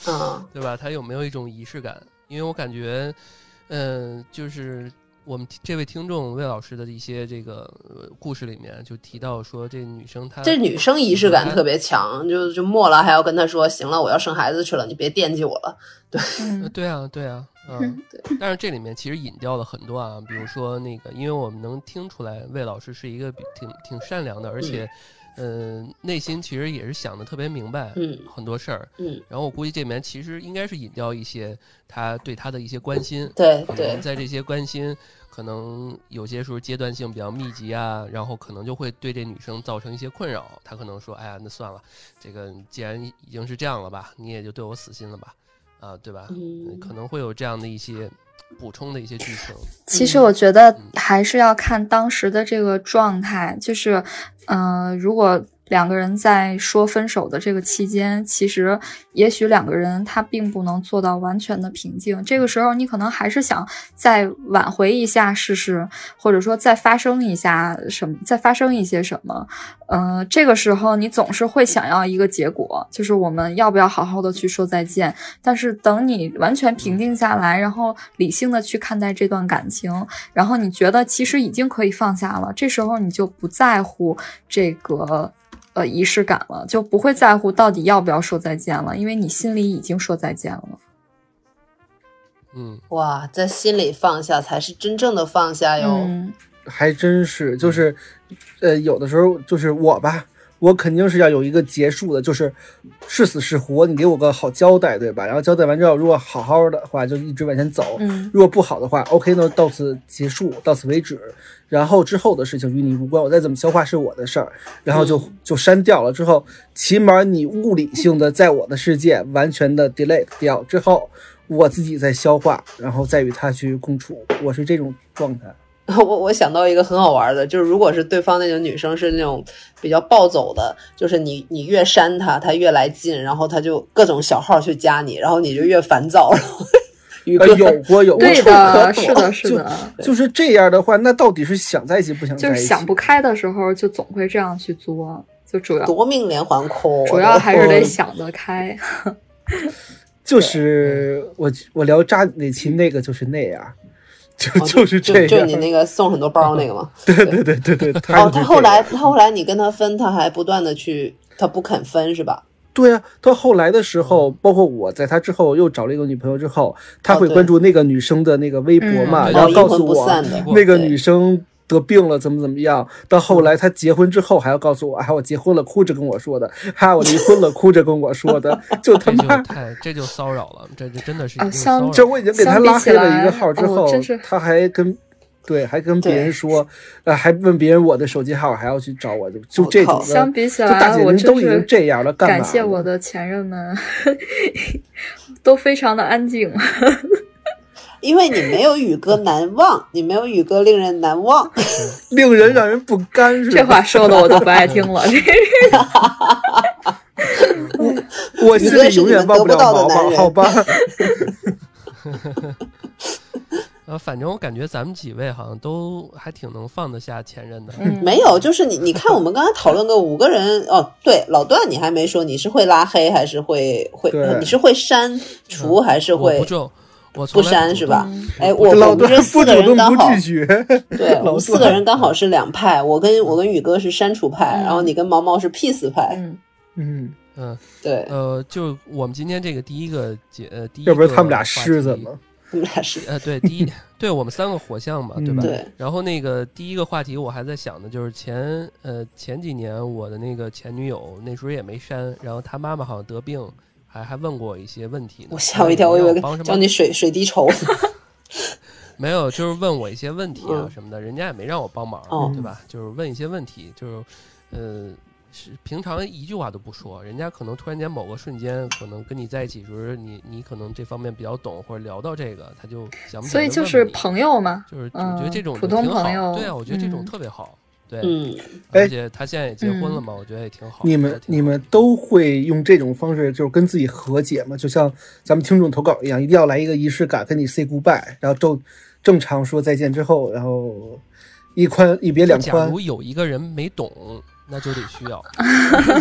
嗯，对吧？他有没有一种仪式感？因为我感觉，嗯、就是我们这位听众魏老师的一些这个呃故事里面就提到说，这女生她这女生仪式感特别强，就就末了还要跟他说，行了，我要生孩子去了，你别惦记我了。对，嗯对啊，对啊，嗯，但是这里面其实引掉了很多啊，比如说那个，因为我们能听出来魏老师是一个挺挺善良的，而且，嗯、内心其实也是想的特别明白，嗯很多事儿。嗯，然后我估计这里面其实应该是引掉一些他对他的一些关心，可能对对，在这些关心，可能有些时候阶段性比较密集啊，然后可能就会对这女生造成一些困扰。他可能说：“哎呀，那算了，这个既然已经是这样了吧，你也就对我死心了吧，啊，对吧？嗯可能会有这样的一些补充的一些剧情。其实我觉得还是要看当时的这个状态，就是，呃，如果两个人在说分手的这个期间，其实也许两个人他并不能做到完全的平静。这个时候，你可能还是想再挽回一下试试，或者说再发生一下什么，再发生一些什么。呃，这个时候你总是会想要一个结果，就是我们要不要好好的去说再见。但是等你完全平静下来，然后理性的去看待这段感情，然后你觉得其实已经可以放下了，这时候你就不在乎这个呃仪式感了，就不会在乎到底要不要说再见了，因为你心里已经说再见了。嗯，哇，在心里放下才是真正的放下哟。嗯还真是，就是，呃，有的时候就是我吧，我肯定是要有一个结束的，就是是死是活，你给我个好交代，对吧？然后交代完之后，如果好好的话，就一直往前走；嗯如果不好的话，OK 呢，到此结束，到此为止。然后之后的事情与你无关，我再怎么消化是我的事儿。然后就就删掉了之后，起码你物理性的在我的世界完全的 delete 掉之后，我自己再消化，然后再与他去共处。我是这种状态。我我想到一个很好玩的，就是如果是对方那种女生是那种比较暴走的，就是你你越删她，她越来劲，然后她就各种小号去加你，然后你就越烦躁，然后 宇呃，哥有过有过，对的，是的，是的，就是这样的话，那到底是想在一起不想在一起？就是想不开的时候，就总会这样去作，就主要夺命连环 call，主要还是得想得开。就是我我聊渣女那期那个就是那样，就哦就是这样。就就你那个送很多包那个吗？对对对对对，他哦，他后来他后来你跟他分，他还不断的去，他不肯分是吧？对啊，到后来的时候，包括我在他之后又找了一个女朋友之后，他会关注那个女生的那个微博嘛，嗯然后告诉我那个女生得病了，怎么怎么样。到后来他结婚之后还要告诉我，哎，我结婚了，哭着跟我说的；还有我离婚了，哭着跟我说的。就他这就妈，太这就骚扰了，这就真的是啊一骚扰。这我已经给他拉黑了一个号之后他还跟。对，还跟别人说，呃，还问别人我的手机号，还要去找我，就就这种的。相比起就大来，您都已经这样了，干嘛感谢我的前任们，都非常的安静。因为你没有宇哥难忘，你没有宇哥令人难忘。令人让人不甘，是吧？这话说的我都不爱听了。这我心里永远忘不了毛毛，好吧？呃，反正我感觉咱们几位好像都还挺能放得下前任的。嗯没有，就是你，你看我们刚才讨论个五个人哦，对，老段你还没说你是会拉黑还是会会，你是会删除还是会我不重，我从不删是吧？嗯哎，我我们这 四个人刚好拒绝，对，我们四个人刚好是两派，我跟我跟宇哥是删除派，嗯然后你跟毛毛是 peace 派，嗯，嗯，嗯对，呃，就我们今天这个第一个节呃第一个要不是他们俩狮子吗。他们俩是呃，对，第一 对我们三个火象嘛，对吧？嗯对，然后那个第一个话题我还在想的就是前呃前几年我的那个前女友那时候也没删，然后她妈妈好像得病，还还问过我一些问题呢。我吓我一跳，我以为帮什么叫你水水滴筹。没有，就是问我一些问题啊嗯什么的，人家也没让我帮忙，哦对吧？就是问一些问题，就是呃，是平常一句话都不说，人家可能突然间某个瞬间，可能跟你在一起时候，你你可能这方面比较懂，或者聊到这个，他就想不起所以就是朋友嘛，就是我觉得这种嗯普通就挺好朋友对啊，我觉得这种嗯特别好，对，嗯，而且他现在也结婚了嘛，我觉得也挺好。你们你们都会用这种方式，就是跟自己和解嘛？就像咱们听众投稿一样，一定要来一个仪式感，跟你 say goodbye，然后正正常说再见之后，然后一宽一别两宽假如。有一个人没懂，那就得需要。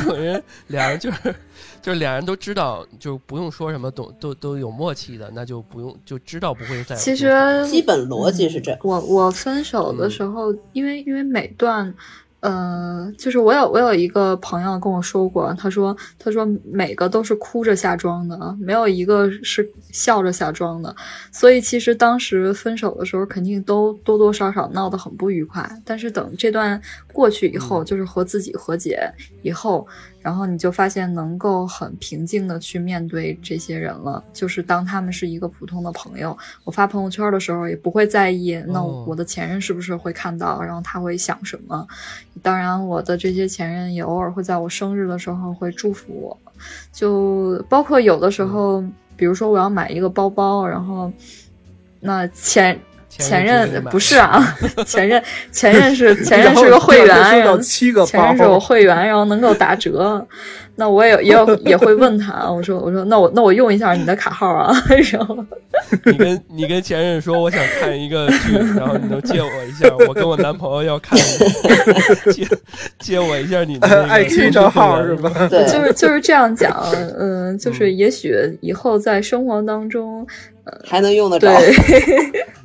有人俩人就是就是俩人都知道，就不用说什么都，都都有默契的，那就不用就知道不会再其实基本逻辑是这样。我我分手的时候，因为因为每段，呃，就是我有我有一个朋友跟我说过，他说他说每个都是哭着下妆的，没有一个是笑着下妆的，所以其实当时分手的时候，肯定都多多少少闹得很不愉快。但是等这段过去以后，就是和自己和解以后，然后你就发现能够很平静的去面对这些人了，就是当他们是一个普通的朋友，我发朋友圈的时候也不会在意，那哦我的前任是不是会看到，然后他会想什么。当然，我的这些前任也偶尔会在我生日的时候会祝福我，就包括有的时候，比如说我要买一个包包，然后那前。前前任不是啊，前任前任是 前任是个会员，然后七个前任是我会员，然后能够打折。那我也也有也会问他，我说我说那我那我用一下你的卡号啊，然后你跟你跟前任说我想看一个剧，然后你能借我一下，我跟我男朋友要看，借借我一下你的爱奇艺账号是吧？对，就是就是这样讲，嗯，就是也许以后在生活当中，还能用得着。对，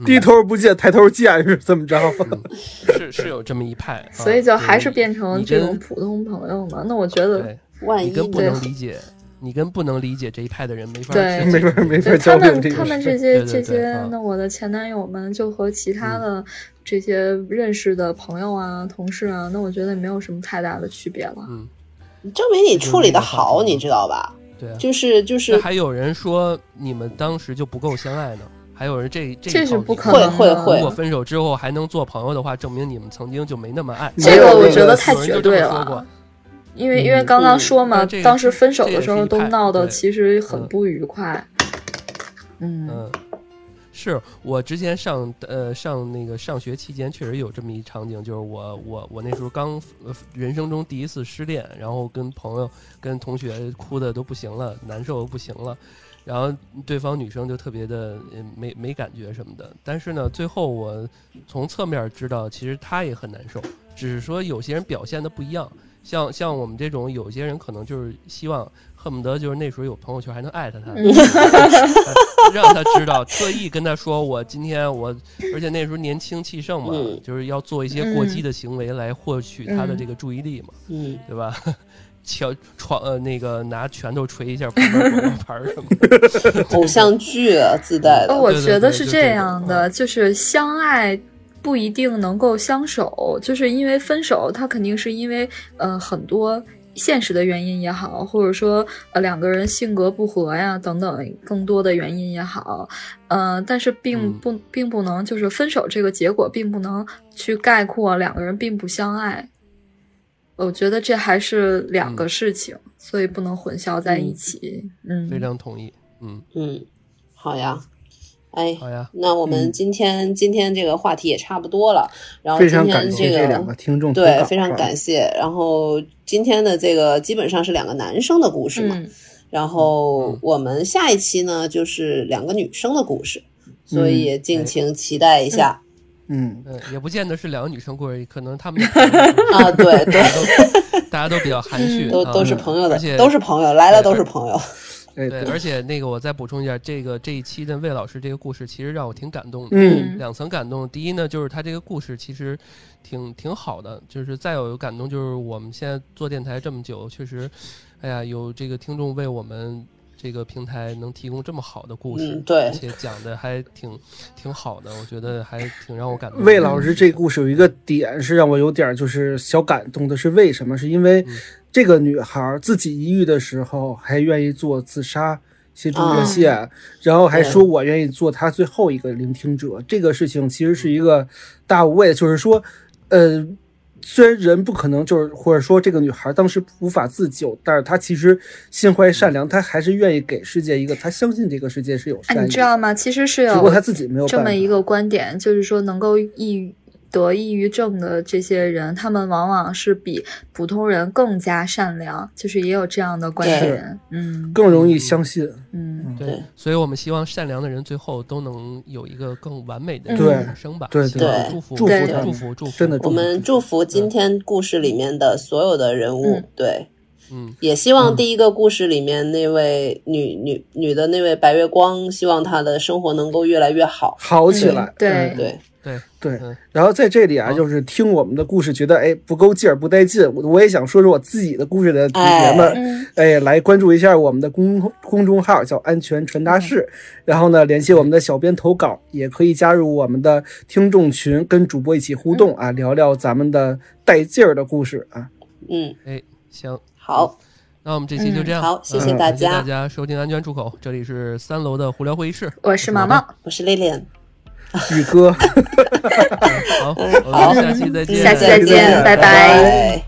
低头不见抬头见是这么着？是是有这么一派，啊所以就还是变成这种普通朋友嘛。那我觉得，万一你跟不对能理解，你跟不能理解这一派的人没法对没法没法他交流他们他们这些这些啊，那我的前男友们就和其他的这些认识的朋友啊、同事啊，那我觉得没有什么太大的区别了。嗯，证明你处理的好，你知道吧？对啊。就是就是还有人说你们当时就不够相爱呢，还有人这这一这是不可能的。会会如果分手之后还能做朋友的话，证明你们曾经就没那么爱。这个我觉得太绝对了。因为因为刚刚说嘛，嗯当时分手的时候都闹得其实很嗯不愉快。嗯嗯，是我之前上呃上那个上学期间，确实有这么一场景，就是我我我那时候刚呃人生中第一次失恋，然后跟朋友跟同学哭的都不行了，难受的不行了。然后对方女生就特别的没没感觉什么的，但是呢，最后我从侧面知道，其实她也很难受，只是说有些人表现的不一样。像像我们这种，有些人可能就是希望恨不得就是那时候有朋友圈还能艾特他，嗯 让他知道，特意跟他说我今天我，而且那时候年轻气盛嘛，嗯就是要做一些过激的行为来获取他的这个注意力嘛，嗯，对吧？敲床呃那个拿拳头捶一下旁边广告牌儿什么的，偶像剧啊自带呃，的。我觉得是这样的，就是相爱不一定能够相守，就是因为分手，他肯定是因为呃很多现实的原因也好，或者说呃两个人性格不合呀等等更多的原因也好，呃，但是并嗯不并不能就是分手这个结果并不能去概括两个人并不相爱。我觉得这还是两个嗯事情，所以不能混淆在一起。嗯，非常同意。嗯，嗯，好呀，哎，好呀，那我们嗯。今天、今天这个话题也差不多了，然后今天常感谢这这两个听众对非常啊感谢。然后今天的这个基本上是两个男生的故事嘛，嗯。然后嗯。我们下一期呢就是两个女生的故事，所以也敬哎请期待一下、嗯，嗯，也不见得是两个女生故事，可能他们 啊。对对，大家都比较含蓄，啊都都是朋友的而且，都是朋友，来了都是朋友。哎对，而且那个我再补充一下，这个这一期的魏老师这个故事，其实让我挺感动的。嗯两层感动，第一呢，就是他这个故事其实挺挺好的，就是再有感动，就是我们现在做电台这么久，确实，哎呀，有这个听众为我们这个平台能提供这么好的故事，嗯对而且讲的还挺挺好的，我觉得还挺让我感动。魏老师这故事有一个点是让我有点就是小感动的，是为什么？是因为嗯这个女孩自己抑郁的时候还愿意做自杀协助热线，然后还说我愿意做她最后一个聆听者。这个事情其实是一个大无畏，就是说，呃。虽然人不可能就是，或者说这个女孩当时无法自救，但是她其实心怀善良，她还是愿意给世界一个，她相信这个世界是有哎，善意的。你知道吗？其实是有只不过她自己没有。这么一个观点，就是说能够抑郁得抑郁症的这些人，他们往往是比普通人更加善良，就是也有这样的观点。嗯。更容易相信。嗯，对对，所以我们希望善良的人最后都能有一个更完美的人生吧。对对。祝福祝福祝福祝福，真的我们。祝福今天故事里面的所有的人物，嗯。对，嗯。也希望第一个故事里面那位女女女的那位白月光，希望她的生活能够越来越好。好起来。对。嗯对，对对嗯。然后在这里啊，就是听我们的故事，觉得哎不够劲儿，不带劲。我我也想说说我自己的故事的同学们，嗯。哎，来关注一下我们的公公众号，叫安全传达室。然后呢，联系我们的小编投稿，也可以加入我们的听众群，跟主播一起互动啊，聊聊咱们的带劲儿的故事啊。嗯，哎，行，好，那我们这期就这样。嗯好谢谢嗯大家。大家收听安全出口，这里是三楼的胡聊会议室，我是毛毛，我是丽丽，宇哥，好，嗯我好们下期再见，下期再见，拜拜。拜。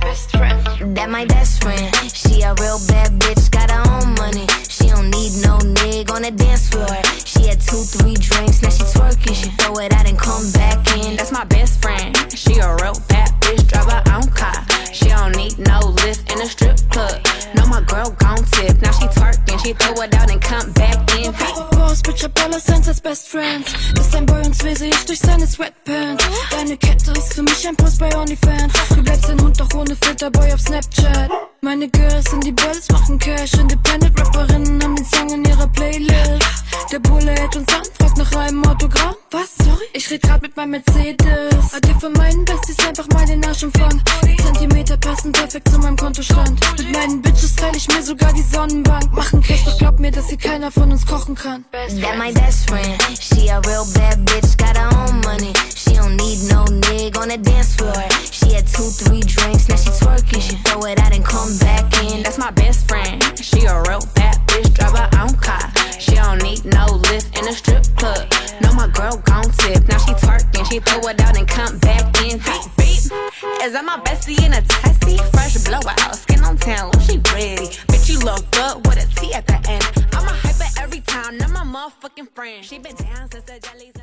Best friend. That my best friend. She a real bad bitch, got her own money. She don't need no nig on the dance floor. She had two, three drinks, now she twerking. She throw it out and come back in. That's my best friend. She a real bad bitch, drive her own car. She don't need no lift in a strip club. No, my girl gon' tip. Now she twerking, she throw it out and come back in. Hab alle Signs als Best Friends. Bis ein Boy uns will, seh ich durch seine Sweatpants. Deine Kette ist für mich ein Post bei OnlyFans. Du bleibst ein Hund, doch ohne Filterboy auf Snapchat. Meine Girls sind die Bulls, machen Cash. Independent Rapperinnen haben den Song in ihrer Playlist. Der Bulle hält uns an, fragt nach einem. Was? Sorry? Ich red grad mit meinem Mercedes. Ade für meinen Besties, einfach mal den Arsch umfangen. Zentimeter passen perfekt zu meinem Kontostand. Mit meinen Bitches teile ich mir sogar die Sonnenbank. Machen Cash, doch glaub mir, dass hier keiner von uns kochen kann. That my best friend. She a real bad bitch, got her own money. She don't need no nig on the dance floor. She had two, three drinks, now she twerking. She throw it out and come back in. That's my best friend. She a real bad bitch, drive her own car. She don't need no lift in a strip club. Girl gon' tip. Now she twerking, she throw it out and come back in. Beep, beep. Is that my bestie in a testy? Fresh blowout, skin on town, look, she ready. Bitch, you look good with a T at the end. I'm a hyper every time, not my motherfucking friend. She been down since the jellies